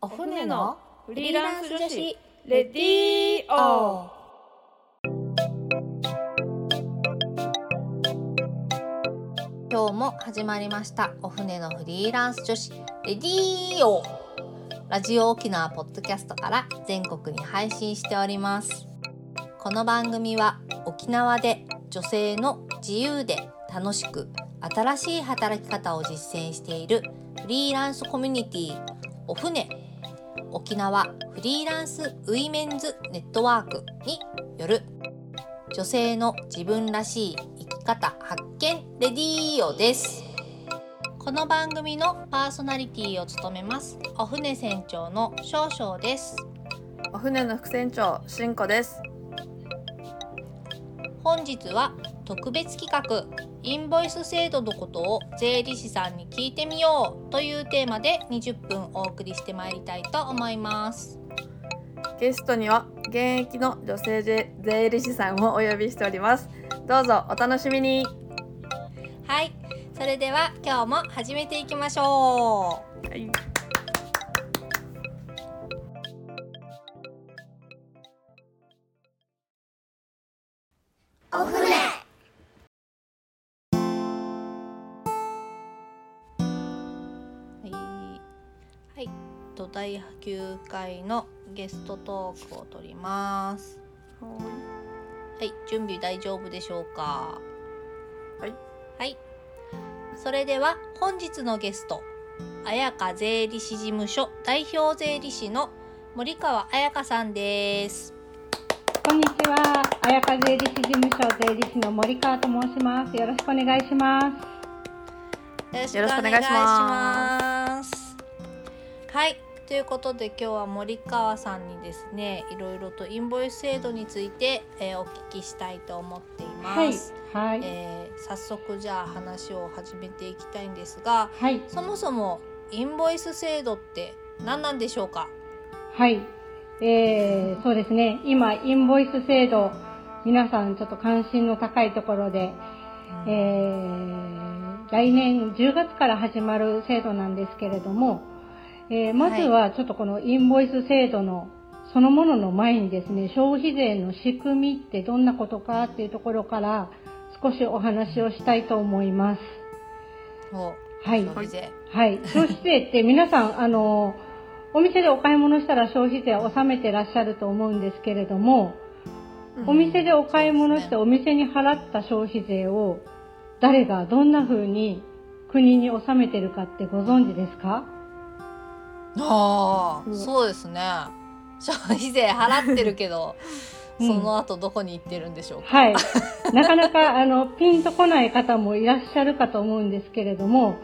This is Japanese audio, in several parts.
お船のフリーランス女子レディーオ今日も始まりましたお船のフリーランス女子レディーオラジオ沖縄ポッドキャストから全国に配信しております。この番組は沖縄で女性の自由で楽しく新しい働き方を実践しているフリーランスコミュニティお船沖縄フリーランスウィメンズネットワークによる女性の自分らしい生き方発見レディーオです。この番組のパーソナリティを務めますお船船長の少々です。お船の副船長しんこです。本日は特別企画インボイス制度のことを税理士さんに聞いてみようというテーマで20分お送りしてまいりたいと思います。ゲストには現役の女性税税理士さんをお呼びしております。どうぞお楽しみに。はい。それでは今日も始めていきましょう。はいはい、第9回のゲストトークを取ります。はい、準備大丈夫でしょうか？はい。はい。それでは本日のゲスト、綾香税理士事務所代表税理士の森川彩香さんです。こんにちは。綾香税理士事務所税理士の森川と申します。よろしくお願いします。よろしくお願いします。はい。ということで今日は森川さんにですねいろいろとインボイス制度について、えーお聞きしたいと思っていはいます。。はい。えー早速じゃあ話を始めていきたいんですがはい。そもそもインボイス制度って何なんでしょうか？はい。えー、そうですね。今、インボイス制度、皆さんちょっと関心の高いところで、えー、来年10月から始まる制度なんですけれども、えーまずはちょっとこのインボイス制度のそのものの前にですね、消費税の仕組みってどんなことかっていうところから少しお話をしたいと思います。おはい。消費税はい。消費税って皆さん、あの、お店でお買い物したら消費税を納めてらっしゃると思うんですけれども、お店でお買い物してお店に払った消費税を誰がどんな風に国に納めてるかってご存知ですか？ああ、うん。そうですね。消費税払ってるけど、うん。その後どこに行ってるんでしょうか、はい。なかなか、あの、ピンとこない方もいらっしゃるかと思うんですけれども、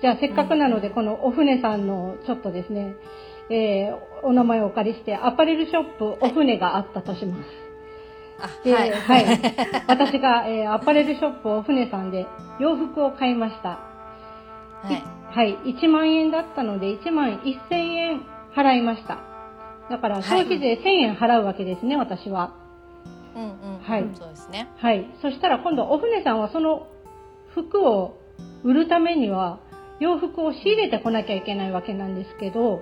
じゃあせっかくなので、このお船さんのちょっとですね、えーお名前をお借りして、アパレルショップお船があったとします。はい、はい。私が、えーアパレルショップお船さんで洋服を買いました。はいはい。1万円だったので、1万1000円払いました。だから、消費税1000円払うわけですね、私は。うんうん、はいそうですねはい。そしたら今度、お船さんはその服を売るためには、洋服を仕入れてこなきゃいけないわけなんですけど、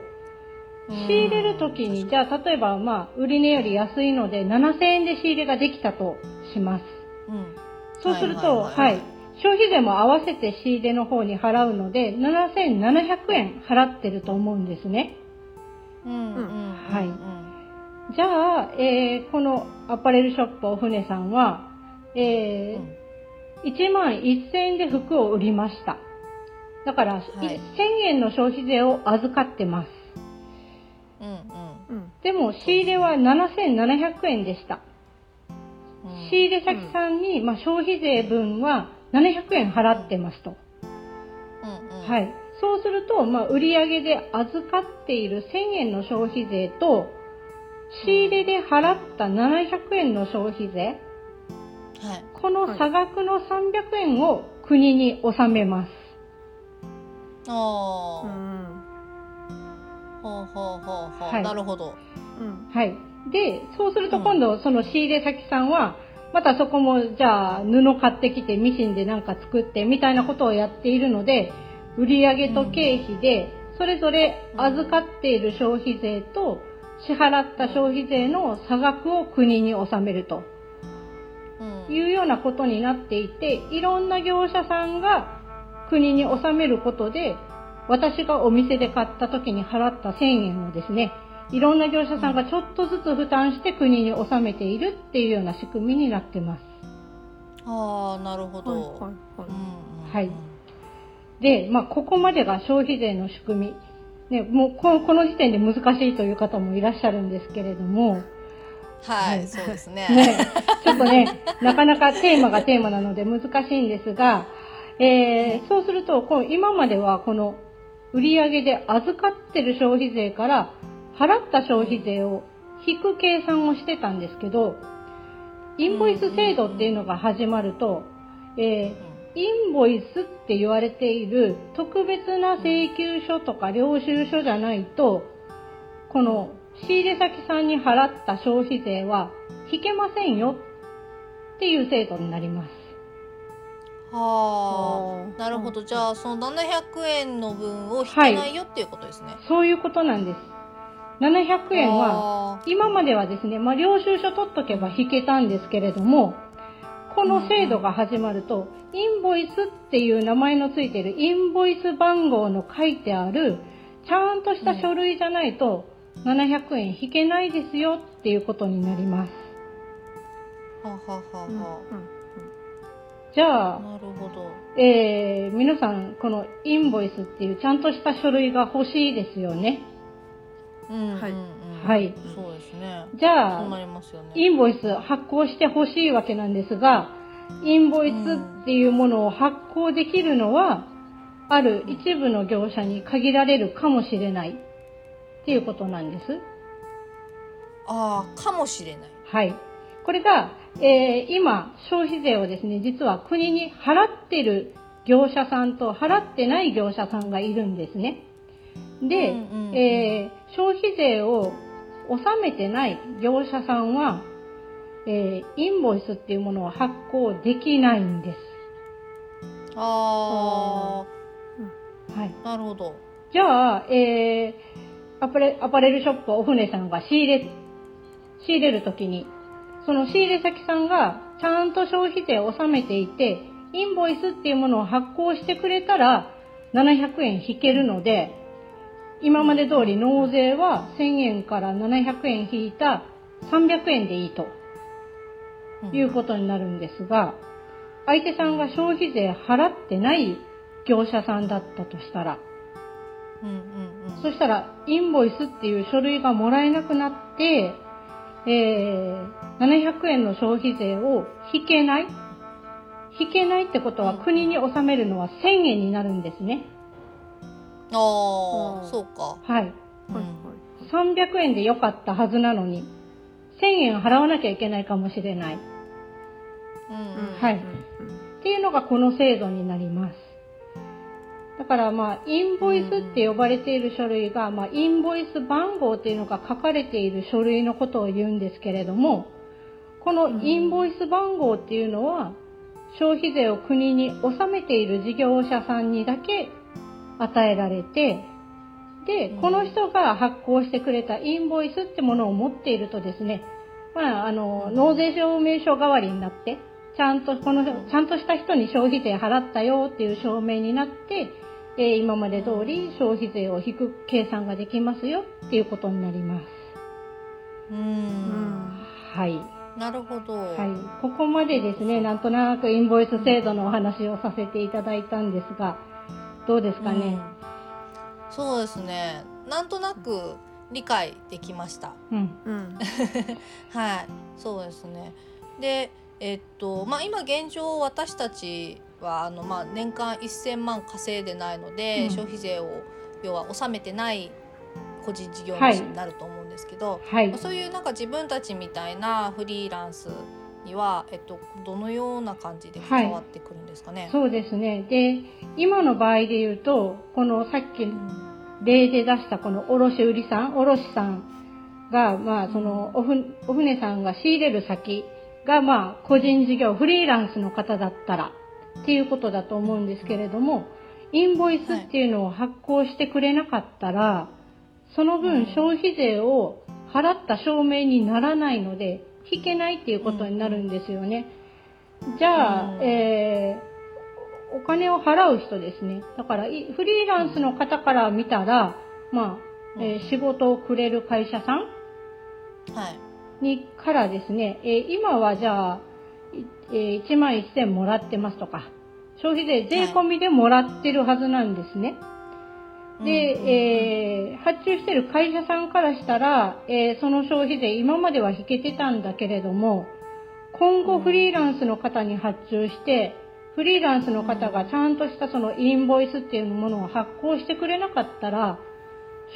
仕入れるときに、じゃあ、例えば、まあ、売り値より安いので、7000円で仕入れができたとします。うんそうすると、はいははいいはい消費税も合わせて仕入れの方に払うので、7700円払ってると思うんですね。うんうんうんはいうんじゃあ、えーこのアパレルショップお船さんは、えー1万1000円で服を売りました。だから、い1000円の消費税を預かってます。うんうんうんでも、仕入れは7700円でした。うん仕入れ先さんに、まあ、消費税分は700円払ってますと。うんうん。はい。そうすると、まあ、売上で預かっている1000円の消費税と、仕入れで払った700円の消費税、はい。この差額の300円を国に納めます。おー。うんほうほうほうほう、はい。なるほど。うん。はい。で、そうすると今度、その仕入れ先さんは、またそこも、じゃあ、布買ってきて、ミシンでなんか作って、みたいなことをやっているので、売上と経費でそれぞれ預かっている消費税と支払った消費税の差額を国に納めるとうん。いうようなことになっていて、いろんな業者さんが国に納めることで、私がお店で買った時に払った1000円をですね、いろんな業者さんがちょっとずつ負担して国に納めているっていうような仕組みになってます。ああなるほど、はいはいはい。うんうん。はい。で、まあ、ここまでが消費税の仕組み。ね、もうここの時点で難しいという方もいらっしゃるんですけれども、はい、はい。そうですね。ね、ちょっとね、なかなかテーマがテーマなので難しいんですが、えーそうすると、こう今まではこの売上で預かってる消費税から払った消費税を引く計算をしてたんですけど、インボイス制度っていうのが始まると、えーインボイスって言われている特別な請求書とか領収書じゃないと、この仕入れ先さんに払った消費税は引けませんよっていう制度になります。はあなるほど。じゃあその700円の分を引けないよっていうことですね、そういうことなんです。700円は、は今まではですね、まあ、領収書取っとけば引けたんですけれども、この制度が始まると、インボイスっていう名前のついているインボイス番号の書いてある、ちゃんとした書類じゃないと、700円引けないですよっていうことになります。はははうんうんはじゃあ、なるほどえー皆さん、このインボイスっていうちゃんとした書類が欲しいですよね。うんはい。そうですね。じゃあね。インボイス発行してほしいわけなんですが、インボイスっていうものを発行できるのは、ある一部の業者に限られるかもしれない。っていうことなんです。ああかもしれない。はい。これが、えー今、消費税をですね、実は国に払ってる業者さんと払ってない業者さんがいるんですね。で、うんうんうんえー消費税を納めてない業者さんは、えーインボイスっていうものを発行できないんです。あはい。あなるほどじゃあ、えーアパレアパレルショップお船さんが仕入れ、仕入れるときに、その仕入れ先さんがちゃんと消費税を納めていて、インボイスっていうものを発行してくれたら、700円引けるので、今まで通り納税は1000円から700円引いた300円でいいとうん。いうことになるんですが、相手さんが消費税払ってない業者さんだったとしたら、うんうんうん。そしたら、インボイスっていう書類がもらえなくなって、えー、700円の消費税を引けない。引けないってことはうん国に納めるのは1000円になるんですね。ああうんそうかはい。はいはい300円で良かったはずなのに、1000円払わなきゃいけないかもしれない。うんうんはいうんっていうのがこの制度になります。だからまあ、インボイスって呼ばれている書類が、まあ、インボイス番号っていうのが書かれている書類のことを言うんですけれども、このインボイス番号っていうのは、消費税を国に納めている事業者さんにだけ与えられて、でうん、この人が発行してくれたインボイスってものを持っているとですね、まあ、あの、納税証明書代わりになって、ちゃんとこの、ちゃんとした人に消費税払ったよっていう証明になって、えー今まで通り消費税を引く計算ができますよっていうことになります。ううんんはい。なるほどはい。ここまでですね、なんとなくインボイス制度のお話をさせていただいたんですが、どうですかね？うんそうですねなんとなく理解できましたうん。うん はいそうですねでえっとまあ今現状私たちはあの、まあ、年間1,000万稼いでないので、うん消費税を要は納めてない個人事業主になると思うんですけど、はいまあ。そういうなんか自分たちみたいなフリーランスには、えっと、どのような感じで関わってくるんですかね？そうですね。で、今の場合で言うと、このさっき例で出したこの卸売さん、卸さんが、まあ、そのおふ、お船さんが仕入れる先が、まあ、個人事業、フリーランスの方だったら、っていうことだと思うんですけれども、インボイスっていうのを発行してくれなかったら、その分消費税を払った証明にならないので、引けないっていうことになるんですよね。じゃあ、うんえーお金を払う人ですね。だから、いフリーランスの方から見たら、まあ、えー仕事をくれる会社さんはい。にからですね、えー今はじゃあ、いえー1万1000もらってますとか、消費税税込みでもらってるはずなんですね。で、えー発注してる会社さんからしたら、えーその消費税今までは引けてたんだけれども、今後フリーランスの方に発注して、フリーランスの方がちゃんとしたそのインボイスっていうものを発行してくれなかったら、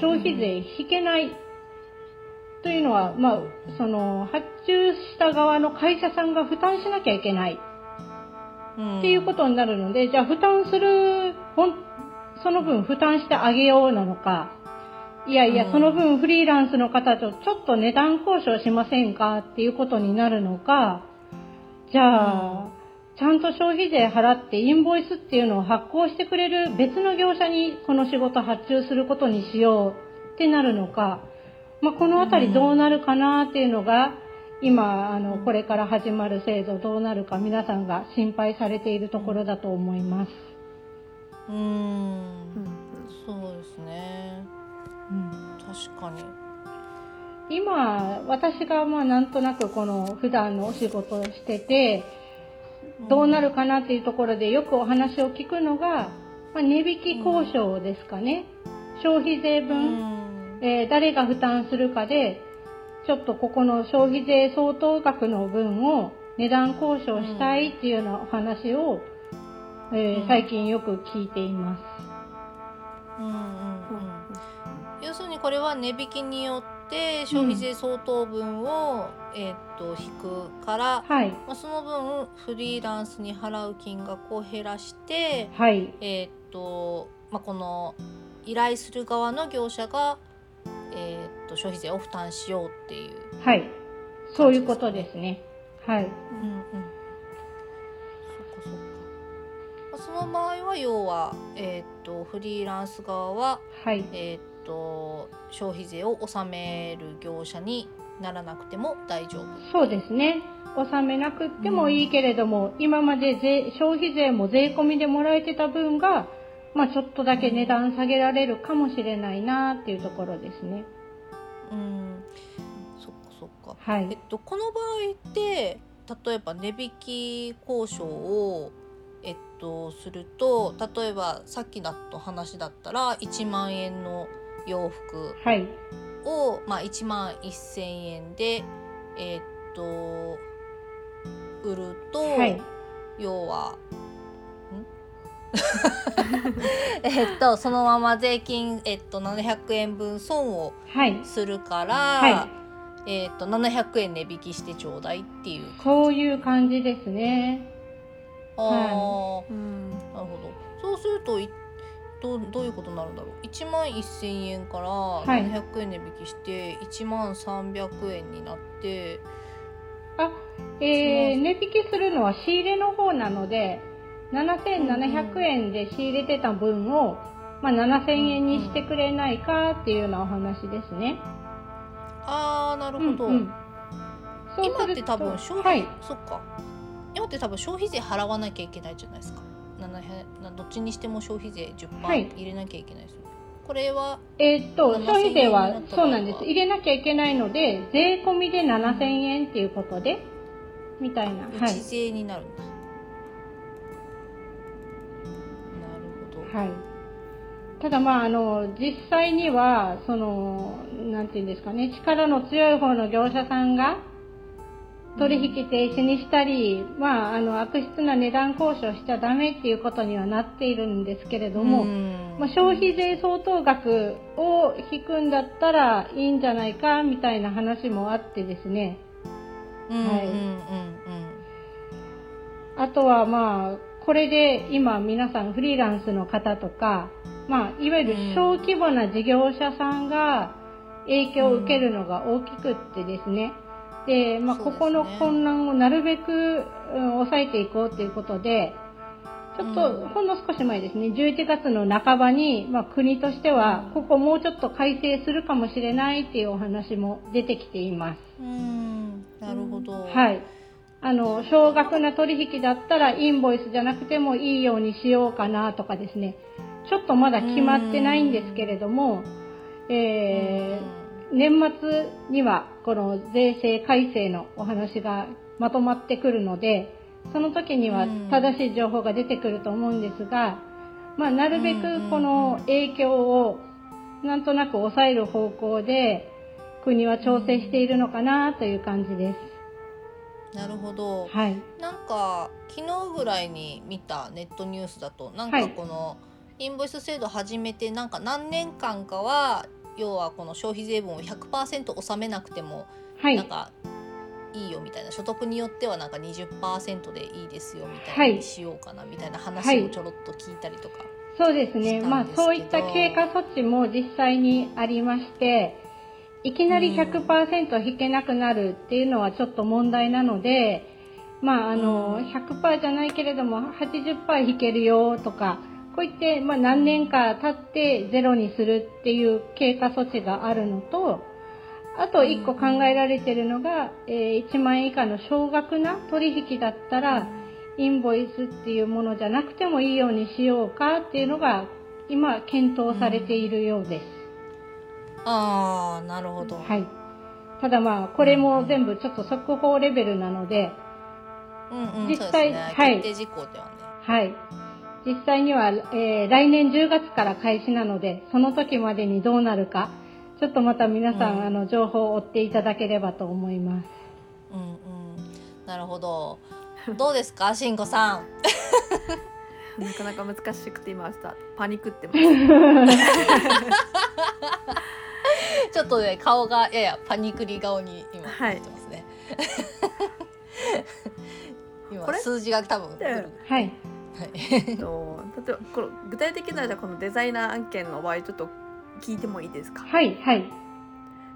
消費税引けない。というのは、まあ、その発注した側の会社さんが負担しなきゃいけない。うん。っていうことになるので、じゃあ負担する、その分負担してあげようなのか、いやいや、うん。その分フリーランスの方とちょっと値段交渉しませんか？っていうことになるのか、じゃあ、ちゃんと消費税払ってインボイスっていうのを発行してくれる別の業者にこの仕事発注することにしようってなるのか、まあ、このあたりどうなるかなっていうのが、今、あの、これから始まる制度どうなるか皆さんが心配されているところだと思います。うーん。そうですね。うん確かに。今、私がまあなんとなくこの普段のお仕事をしてて、どうなるかなっていうところでよくお話を聞くのが、まあ、値引き交渉ですかね。消費税う分、ん。えー誰が負担するかで、ちょっとここの消費税相当額の分を値段交渉したいっていうようなお話を、えーうん最近よく聞いています。うんうんうん。要するにこれは値引きによって消費税相当分を、えーっと引くから、はい。まあ、その分フリーランスに払う金額を減らして、はい。えーっとまあ、この依頼する側の業者が、えーっと消費税を負担しようっていう。はい。そういうことですね。はい。うんうん。そっかそっか。まあその場合は要は、えーっとフリーランス側ははい。えーっと消費税を納める業者にならなくても大丈夫。そうですね。納めなくってもいいけれども、今まで税消費税も税込みでもらえてた分が、まあちょっとだけ値段下げられるかもしれないなっていうところですね。うん。そっかそっか。はい。えっとこの場合って例えば値引き交渉をえっとすると例えばさっきだと話だったら1万円の洋服はい。を、まあ、1万1,000円でえっと売ると、はい。要はん？えっとそのまま税金、えっと、700円分損をはい。するから、はえっと700円値引きしてちょうだいっていうそういう感じですね。あーうんなるほどそうするといどうどういうことになるんだろう？1万1,000円からい。700円値引きして1万300円になって、あ、えー、値引きするのは仕入れの方なので、7700円で仕入れてた分を、まあ、7000円にしてくれないかっていうようなお話ですね。ああなるほど、うんうん。今って多分消費、はい。そっか。今って多分消費税払わなきゃいけないじゃないですか。700などっちにしても消費税10%はい入れなきゃいけないですよ、これはえーっと、7000消費税はそうなんです。入れなきゃいけないので、税込みで7000円っていうことで、みたいな。はい内。税になるんだ、なるほど、はい。ただまあ、あの、実際には、その、なんていうんですかね、力の強い方の業者さんが、取引停止にしたり、まあ、あの、悪質な値段交渉しちゃダメっていうことにはなっているんですけれども、うんまあ、消費税相当額を引くんだったらいいんじゃないかみたいな話もあってですね。あとはまあ、これで今皆さんフリーランスの方とか、まあ、いわゆる小規模な事業者さんが影響を受けるのが大きくってですね。で、まあ、ここの混乱をなるべく、うん抑えていこうということで、ちょっとほんの少し前ですね、11月の半ばに、まあ、国としては、ここもうちょっと改正するかもしれないっていうお話も出てきています。うん。なるほど、はい。あの、少額な取引だったらインボイスじゃなくてもいいようにしようかなとかですね、ちょっとまだ決まってないんですけれども、えー、年末にはこの税制改正のお話がまとまってくるので、その時には正しい情報が出てくると思うんですが、まあ、なるべくこの影響をなんとなく抑える方向で国は調整しているのかなという感じです。なるほど、はい。なんか昨日ぐらいに見たネットニュースだとなんかこのインボイス制度始めてなんか何年間かは要はこの消費税分を100%納めなくてもはいなん。かいいよみたいな所得によってはなんか20%でいいですよみたいにしようかなみたいなは話いをちょろっと聞いたりとか。そうですね。まあそういった経過措置も実際にありまして、いきなり100%引けなくなるっていうのはちょっと問題なので、まああの、100%じゃないけれども80%引けるよとか、こういって、まあ何年か経ってゼロにするっていう経過措置があるのと、あと1個考えられているのが、えー1万円以下の少額な取引だったら、インボイスっていうものじゃなくてもいいようにしようかっていうのが今検討されているようです。ああなるほど。はい。ただまあこれも全部ちょっと速報レベルなので、うんうん、実そうですね。際はい決定事項ではね。はい。実際には、えー来年10月から開始なので、その時までにどうなるか、ちょっとまた皆さん、うんあの情報を追っていただければと思います。うんうん。なるほど。どうですか、しんこさん？なかなか難しくて今パニックってます。ちょっとね顔がややパニクリ顔に今はいなってますね。今これ？数字が多分来る。はい。はい。と例えばこの具体的なじゃあこのデザイナー案件の場合ちょっと聞いてもいいですか？はい。はい。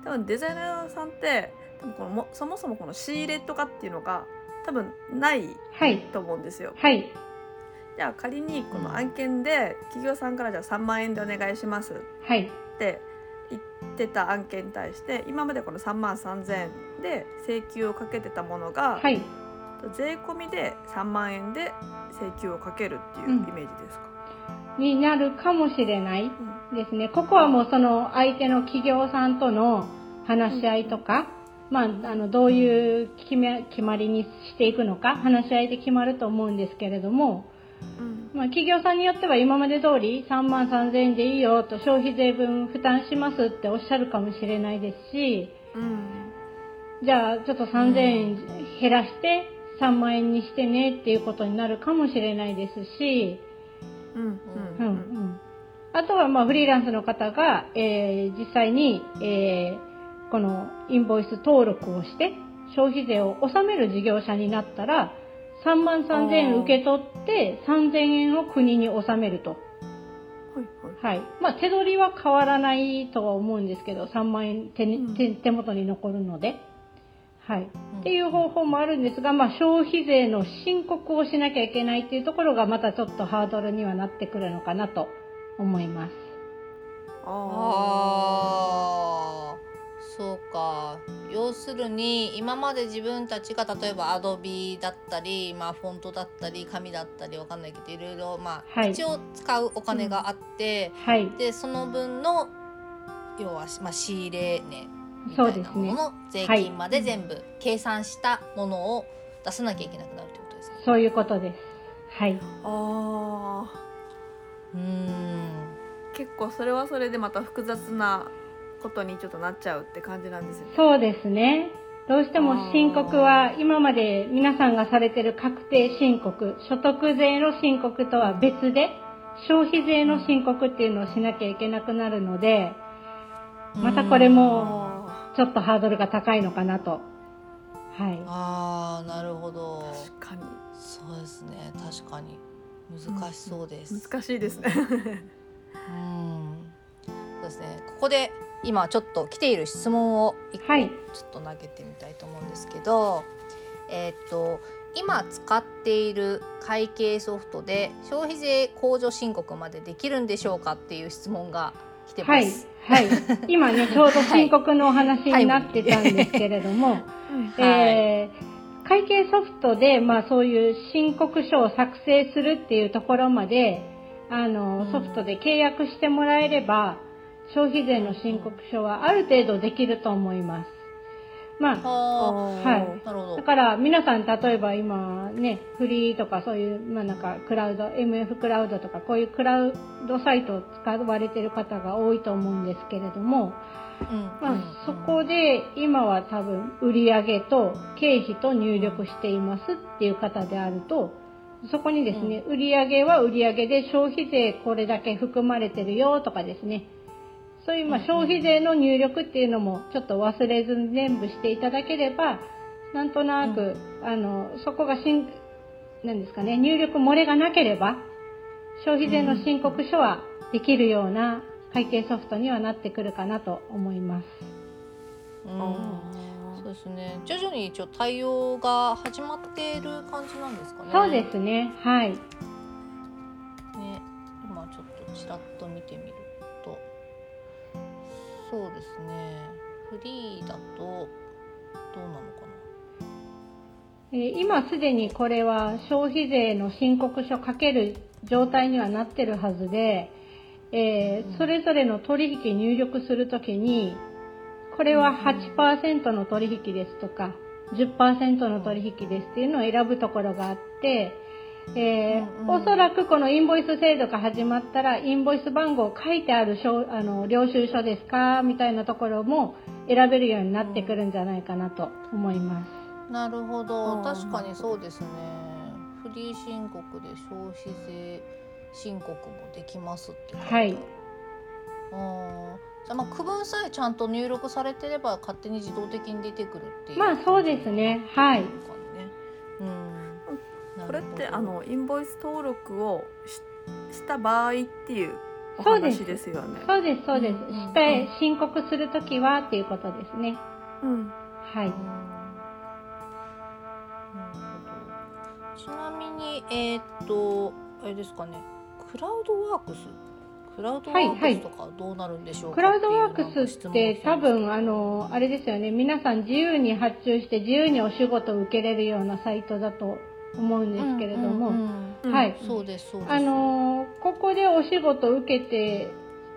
多分デザイナーさんって多分このもそもそもこの仕入れとかっていうのが多分ないはい。と思うんですよ。はい。じゃあ仮にこの案件で企業さんからじゃあ3万円でお願いしますはい。って言ってた案件に対して今までこの3万3,000円で請求をかけてたものが、はい。税込みで3万円で請求をかけるっていうイメージですか？になるかもしれないうん。ですね。ここはもうその相手の企業さんとの話し合いとか、まあ、あの、どういう決め、決まりにしていくのか、話し合いで決まると思うんですけれども、うん。まあ、企業さんによっては今まで通り3万3000円でいいよと消費税分負担しますっておっしゃるかもしれないですし、うん。じゃあちょっと3000円減らして3万円にしてねっていうことになるかもしれないですし、うんううんんうん、あとはまあフリーランスの方が、えー実際に、えーこのインボイス登録をして消費税を納める事業者になったら3万3000円受け取って3000円を国に納めると。はいはいはい。まあ手取りは変わらないとは思うんですけど、3万円手に手元に残るので。はい。うんっていう方法もあるんですが、まあ消費税の申告をしなきゃいけないっていうところがまたちょっとハードルにはなってくるのかなと思います。ああそうか要するに今まで自分たちが例えばアドビだったり、まあ、フォントだったり紙だったりわかんないけどいろいろ、まあはい一応使うお金があって、はい。でその分の要は、まあ、仕入れ値みそうですね。ものの税金まで全部計算したものを出さなきゃいけなくなるってことですね。そういうことです。はい。あうーんー結構それはそれでまた複雑なことにちょっとなっちゃうって感じなんですよね。そうですね。どうしても申告は今まで皆さんがされてる確定申告、所得税の申告とは別で消費税の申告っていうのをしなきゃいけなくなるので、またこれもあちょっとハードルが高いのかなと。はい。あーなるほどー確かにそうですね確かに難しそうです。難しいですね。うんそうですねここで今ちょっと来ている質問を一個はいちょっと投げてみたいと思うんですけど、えーっと今使っている会計ソフトで消費税控除申告までできるんでしょうかっていう質問が来てはいます。、はい。今ね、ちょうど申告のお話になってたんですけれども、えー会計ソフトで、まあそういう申告書を作成するっていうところまで、あの、ソフトで契約してもらえれば、消費税の申告書はある程度できると思います。まあ、あはい。ーなるほど。だ。から皆さん例えば今ね、フリーとかそういう、まあなんかクラウド、MF クラウドとかこういうクラウドサイトを使われてる方が多いと思うんですけれども、まあそこで今は多分売上と経費と入力していますっていう方であると、そこにですね、売上は売上で消費税これだけ含まれてるよとかですね、そういうまあ消費税の入力っていうのもちょっと忘れずに全部していただければ、なんとなく、あの、そこがしん、なんですかね、入力漏れがなければ、消費税の申告書はできるような会計ソフトにはなってくるかなと思います。うんそうですね。徐々に一応対応が始まっている感じなんですかね。そうですね、はい。ね、今ちょっとちらっと見てみると、そうですね。フリーだとどうなのかえー今すでにこれは消費税の申告書かける状態にはなってるはずで、えーそれぞれの取引入力するときに、これは8%の取引ですとか、10%の取引ですっていうのを選ぶところがあって、えーうんうんおそらくこのインボイス制度が始まったら、インボイス番号書いてある証あの領収書ですか？みたいなところも選べるようになってくるんじゃないかなと思います。な。なるほど。確かにそうですね。フリー申告で消費税申告もできますって。はい。うんじゃあまあ区分さえちゃんと入力されてれば勝手に自動的に出てくるっていう。まあそうですね。はい。うん。これってあのインボイス登録をしした場合っていうおそうです話ですよね。そうです、そうです。うんうんして申告するときはっていうことですね。うん。はい。ちなみにえーっとあれですかねクラウドワークス？クラウドワークスとかはどうなるんでしょうかクラウドワークスって多分、あの、あれですよね。皆さん自由に発注して自由にお仕事を受けれるようなサイトだと思うんですけれども、うんうんうん。はい。うんそうですそうです。あの、ここでお仕事を受けて、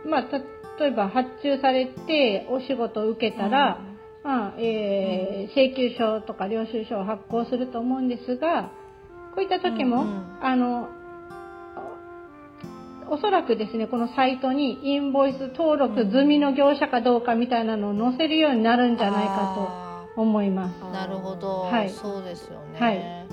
まあ、た例えば発注されてお仕事を受けたら、まあえー請求書とか領収書を発行すると思うんですがこういった時も、うんうん。あのおそらくですねこのサイトにインボイス登録済みの業者かどうかみたいなのを載せるようになるんじゃないかあと思います。ー。なるほど、はい。そうですよね、はい。うん、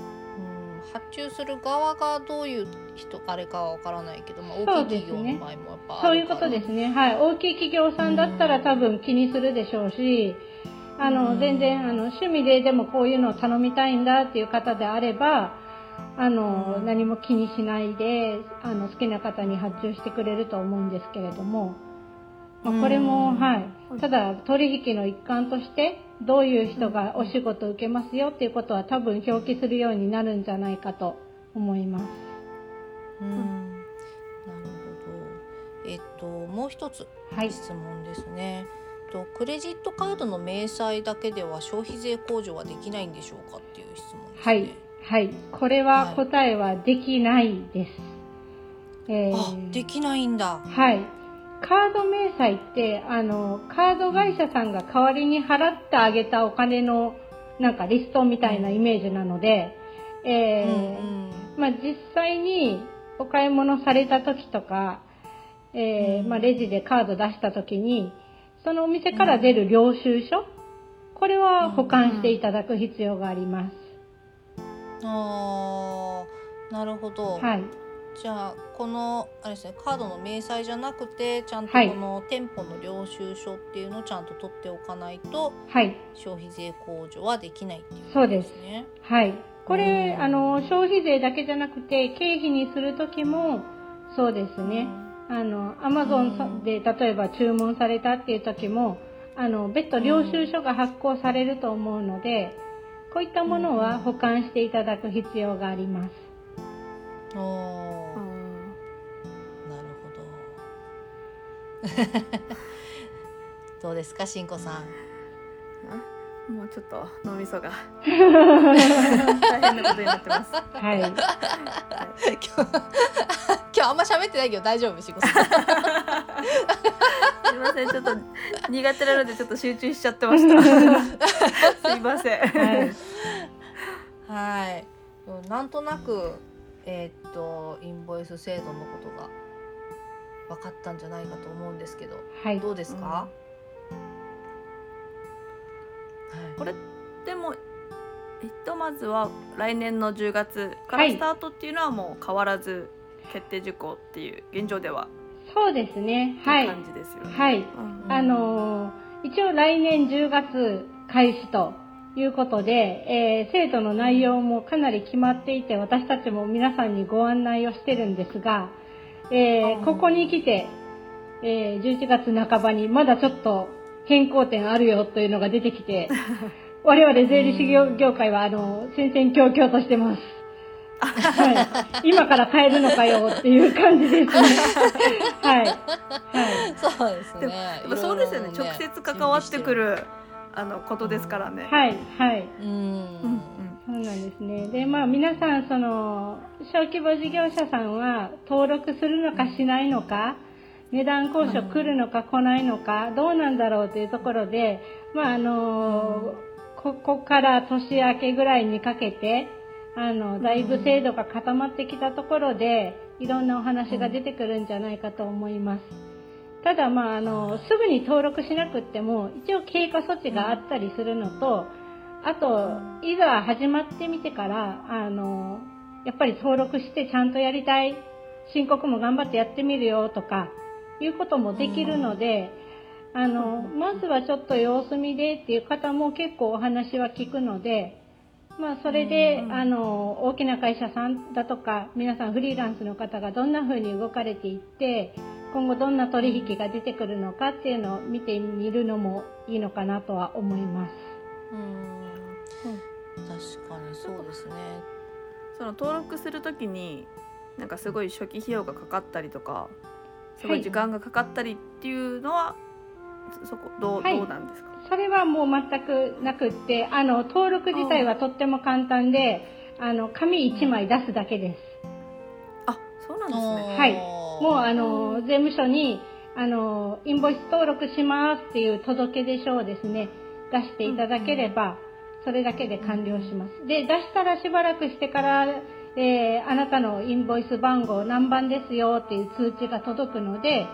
発注する側がどういう人あれかはわからないけど、まあ、そ大きい企業の場合もやっぱあそういうことですね。はい。大きい企業さんだったら多分気にするでしょうし、あの、うん。全然、あの、趣味ででもこういうのを頼みたいんだっていう方であれば、あの、うん。何も気にしないで、あの、好きな方に発注してくれると思うんですけれども、まあ、これも、うん。はい。ただ、取引の一環として、どういう人がお仕事を受けますよっていうことは多分表記するようになるんじゃないかと思います。うんなるほどえっともう一つはい。質問ですね、とクレジットカードの明細だけでは消費税控除はできないんでしょうかっていう質問ですね。はい、はい、これは答えはできないです。えーあできないんだ。はい。カード明細って、あの、カード会社さんが代わりに払ってあげたお金の、なんかリストみたいなイメージなので、えーうんうんまあ実際にお買い物された時とか、えーうんまあレジでカード出した時に、そのお店から出る領収書、これは保管していただく必要があります。あーなるほど。はい。じゃあこのあれですねカードの明細じゃなくてちゃんとはいこの店舗の領収書っていうのをちゃんと取っておかないとはい。消費税控除はできないっていうことそうですね。はい。これ、うんあの、消費税だけじゃなくて、経費にするときも、そうですね。あの、アマゾンで例えば注文されたっていう時も、あの、別途領収書が発行されると思うので、こういったものは保管していただく必要があります。おーうんなるほど どうですかしんこさん？もうちょっと脳みそが 大変なことになってます。はい。今日 今日あんま喋ってないけど大丈夫しんこさんすいません、ちょっと苦手なのでちょっと集中しちゃってました。すいません。はい。はいうんなんとなくえーっとインボイス制度のことが分かったんじゃないかと思うんですけどはい。どうですか、はいこれでもひとまずは来年の10月からはいスタートっていうのはもう変わらず決定事項っていう現状ではそうですね。はい。感じですよね。はい。うんあのー一応来年10月開始ということで、えー制度の内容もかなり決まっていて、私たちも皆さんにご案内をしてるんですが、えーここに来て、えー11月半ばにまだちょっと変更点あるよというのが出てきて、我々税理士業業界はあの戦々恐々としてます。はい、今から変えるのかよっていう感じですね。はい。はい。そうですねでもやっぱそうですよね直接関わってくるあのことですからね。はい。はい。うんうんそうなんですね。で、まあ皆さん、その、小規模事業者さんは登録するのかしないのか、値段交渉来るのか来ないのか、どうなんだろうというところで、まああの、ここから年明けぐらいにかけて、あの、だいぶ制度が固まってきたところで、いろんなお話が出てくるんじゃないかと思います。ただ、まあ、あの、すぐに登録しなくっても、一応経過措置があったりするのと、あと、いざ始まってみてから、あの、やっぱり登録してちゃんとやりたい、申告も頑張ってやってみるよとか、いうこともできるので、あの、まずはちょっと様子見でっていう方も結構お話は聞くので、まあ、それで、あの、大きな会社さんだとか、皆さんフリーランスの方がどんな風に動かれていって、今後どんな取引が出てくるのかっていうのを見てみるのもいいのかなとは思います。うん確かにそうですねその登録するときになんかすごい初期費用がかかったりとかすごい時間がかかったりっていうのは、そそこどう,、はいどうなんですか？それはもう全くなくって、あの、登録自体はとっても簡単で、あの、紙1枚出すだけです。あそうなんですね。はいもうあの、税務署に、あの、インボイス登録しますっていう届け出書をですね、出していただければ、それだけで完了します。で、出したらしばらくしてから、えーあなたのインボイス番号何番ですよっていう通知が届くので、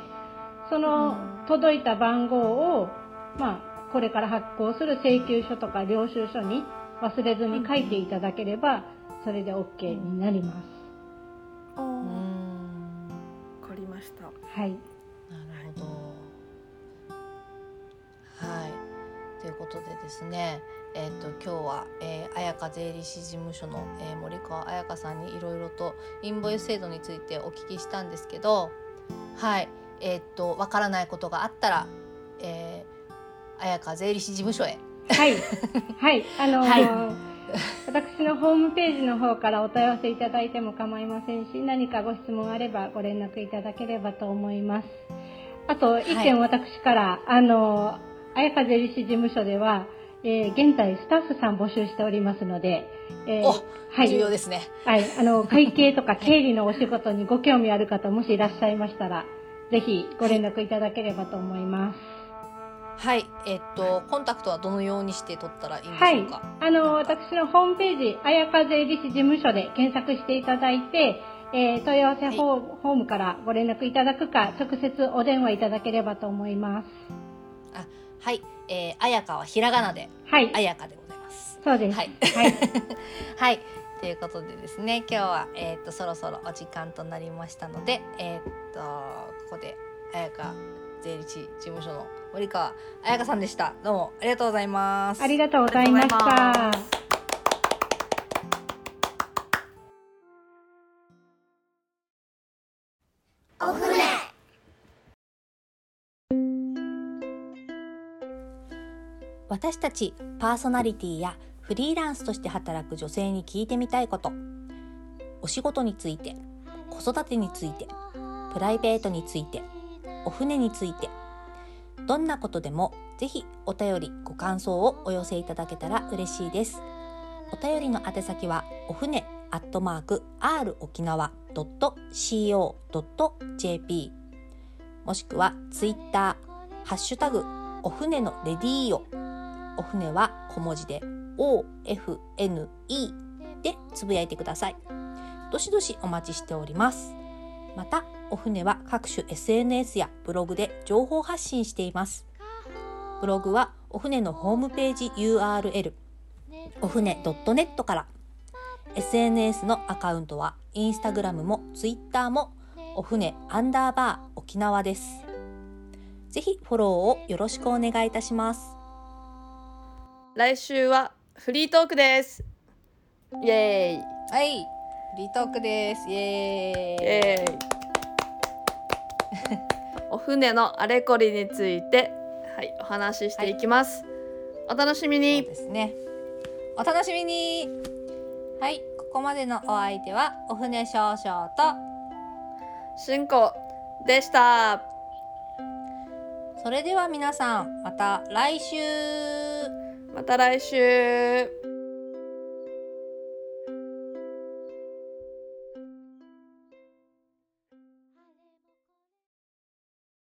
その届いた番号を、まあ、これから発行する請求書とか領収書に忘れずに書いていただければ、それで OK になります。うわん。はい。なるほど。はい。ということでですね、えっ、と今日は、えー、彩香税理士事務所の、えー森川彩香さんにいろいろとインボイス制度についてお聞きしたんですけど、はい。えっ、とわからないことがあったら、えー、彩香税理士事務所へ。はい。はい。あのーはい 私のホームページの方からお問い合わせいただいても構いませんし、何かご質問あればご連絡いただければと思います。あと、一点私から、あのー、綾香税理士事務所では、えー現在スタッフさん募集しておりますので、えーおはい。重要ですね。はい。あの、会計とか経理のお仕事にご興味ある方、もしいらっしゃいましたら、ぜひご連絡いただければと思います。はい。えっ、とコンタクトはどのようにして取ったらいいんではいしょうか？。あの、私のホームページ、綾香税理士事務所で検索していただいて、えー問い合わせフォームからご連絡いただくか、直接お電話いただければと思います。あ、はい。えー、彩香はひらがなではい。彩香でございます。そうです。はいはい。はい。ということでですね、今日は、えっ、と、そろそろお時間となりましたので、えっ、と、ここで、彩香税理士事務所の森川彩香さんでした。どうもありがとうございます。ありがとうございましたま。私たちパーソナリティやフリーランスとして働く女性に聞いてみたいことお仕事について子育てについてプライベートについてお船について。どんなことでもぜひお便りご感想をお寄せいただけたら嬉しいです。お便りの宛先はお船アットマーク r 沖縄 .co.jp もしくはツイッターハッシュタグお船のレディーオお船は小文字で OFNE でつぶやいてください。どしどしお待ちしております。またお船は各種 SNS やブログで情報発信しています。ブログはお船のホームページ URL お船 .net から。SNS のアカウントはインスタグラムもツイッターもお船アンダーバー沖縄です。ぜひフォローをよろしくお願いいたします。来週はフリートークです。イエーイ。はい。フリートークです。イエーイ。お船のあれこれについてはいお話ししていきます、お楽しみそうにですね。お楽しみに。はいここまでのお相手はお船少々としんこでした。それでは皆さんまた来週。また来週